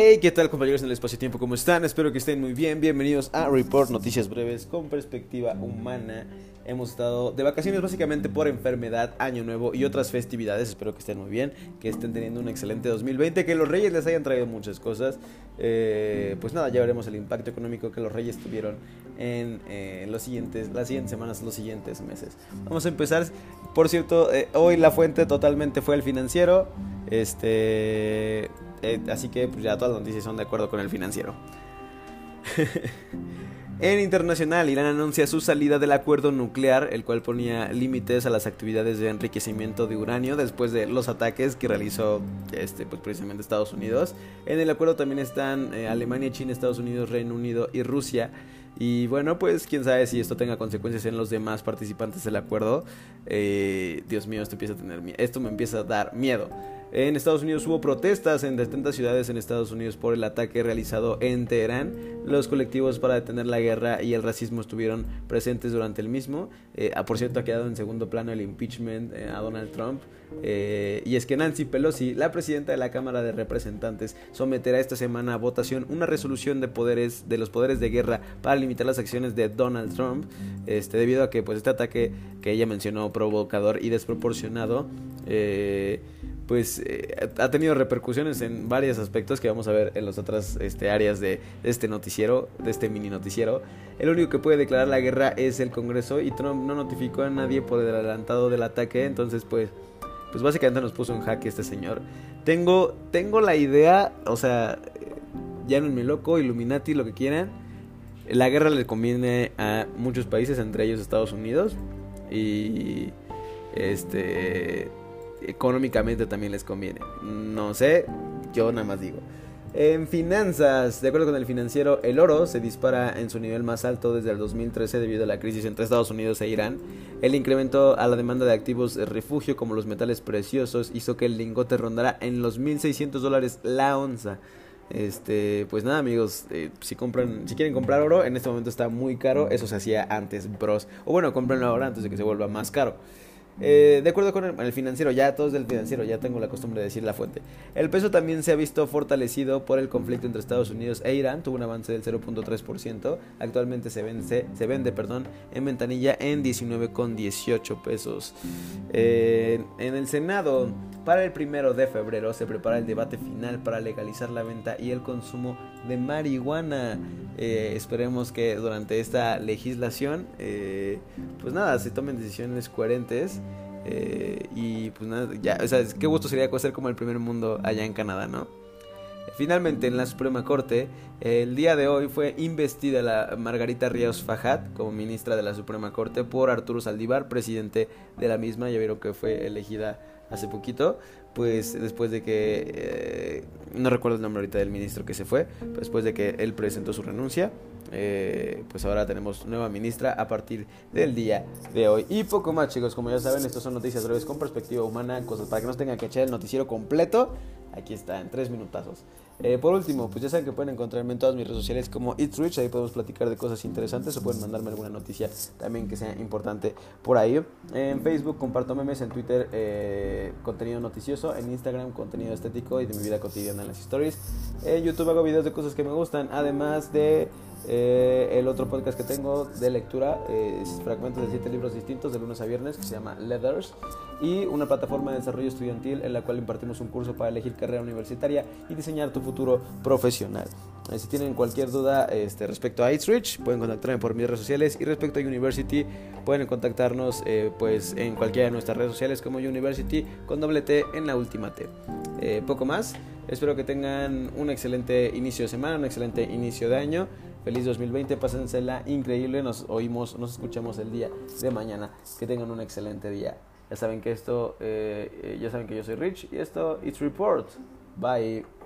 Hey, ¿qué tal compañeros en el espacio-tiempo? ¿Cómo están? Espero que estén muy bien. Bienvenidos a Report Noticias Breves con perspectiva humana. Hemos estado de vacaciones básicamente por enfermedad, año nuevo y otras festividades. Espero que estén muy bien, que estén teniendo un excelente 2020, que los reyes les hayan traído muchas cosas. Eh, pues nada, ya veremos el impacto económico que los reyes tuvieron en eh, los siguientes, las siguientes semanas, los siguientes meses. Vamos a empezar. Por cierto, eh, hoy la fuente totalmente fue el financiero. Este eh, así que pues, ya todas las noticias son de acuerdo con el financiero. en internacional, Irán anuncia su salida del acuerdo nuclear, el cual ponía límites a las actividades de enriquecimiento de uranio después de los ataques que realizó este, pues, precisamente Estados Unidos. En el acuerdo también están eh, Alemania, China, Estados Unidos, Reino Unido y Rusia. Y bueno, pues quién sabe si esto tenga consecuencias en los demás participantes del acuerdo. Eh, Dios mío, esto, empieza a tener, esto me empieza a dar miedo. En Estados Unidos hubo protestas en distintas ciudades en Estados Unidos por el ataque realizado en Teherán. Los colectivos para detener la guerra y el racismo estuvieron presentes durante el mismo. Eh, ah, por cierto, ha quedado en segundo plano el impeachment eh, a Donald Trump. Eh, y es que Nancy Pelosi, la presidenta de la Cámara de Representantes, someterá esta semana a votación una resolución de poderes de los poderes de guerra para limitar las acciones de Donald Trump, este, debido a que pues este ataque que ella mencionó provocador y desproporcionado pues eh, ha tenido repercusiones en varios aspectos que vamos a ver en las otras este, áreas de, este noticiero, de este mini noticiero. El único que puede declarar la guerra es el Congreso y Trump no notificó a nadie por el adelantado del ataque, entonces pues, pues básicamente nos puso en jaque este señor. Tengo, tengo la idea, o sea, llámenme loco, Illuminati, lo que quieran. La guerra le conviene a muchos países, entre ellos Estados Unidos. Y este económicamente también les conviene. No sé, yo nada más digo. En finanzas, de acuerdo con el financiero, el oro se dispara en su nivel más alto desde el 2013 debido a la crisis entre Estados Unidos e Irán. El incremento a la demanda de activos de refugio como los metales preciosos hizo que el lingote rondara en los 1.600 dólares la onza. Este, pues nada amigos, eh, si compran, si quieren comprar oro, en este momento está muy caro, eso se hacía antes, bros. O bueno, comprenlo ahora antes de que se vuelva más caro. Eh, de acuerdo con el, financiero, ya todo es del financiero, ya tengo la costumbre de decir la fuente. El peso también se ha visto fortalecido por el conflicto entre Estados Unidos e Irán, tuvo un avance del 0.3%, actualmente se vende, se vende perdón, en ventanilla en 19,18 pesos. Eh, en el Senado, para el primero de febrero se prepara el debate final para legalizar la venta y el consumo de marihuana. Eh, esperemos que durante esta legislación, pues nada, se tomen decisiones coherentes eh, y pues nada, ya, o sea, qué gusto sería ser como el primer mundo allá en Canadá, ¿no? Finalmente, en la Suprema Corte, el día de hoy fue investida la Margarita Ríos Fajat como ministra de la Suprema Corte por Arturo Saldívar, presidente de la misma. Ya vieron que fue elegida hace poquito, pues después de que, eh, no recuerdo el nombre ahorita del ministro que se fue, después de que él presentó su renuncia. Eh, pues ahora tenemos nueva ministra a partir del día de hoy. Y poco más, chicos. Como ya saben, estos son noticias breves con perspectiva humana, cosas para que no tengan que echar el noticiero completo. Aquí está, en tres minutazos. Eh, por último, pues ya saben que pueden encontrarme en todas mis redes sociales como It's Rich, ahí podemos platicar de cosas interesantes o pueden mandarme alguna noticia también que sea importante por ahí. En Facebook comparto memes, en Twitter eh, contenido noticioso, en Instagram contenido estético y de mi vida cotidiana en las stories. En YouTube hago videos de cosas que me gustan, además de eh, el otro podcast que tengo de lectura es fragmentos de siete libros distintos de lunes a viernes que se llama Leathers y una plataforma de desarrollo estudiantil en la cual impartimos un curso para elegir carrera universitaria y diseñar tu futuro profesional. Eh, si tienen cualquier duda este, respecto a Rich pueden contactarme por mis redes sociales y respecto a University, pueden contactarnos eh, pues en cualquiera de nuestras redes sociales como University con doble T en la última T. poco más, espero que tengan un excelente inicio de semana, un excelente inicio de año. Feliz 2020, pásensela increíble. Nos oímos, nos escuchamos el día de mañana. Que tengan un excelente día. Ya saben que esto, eh, eh, ya saben que yo soy Rich y esto, It's Report. Bye.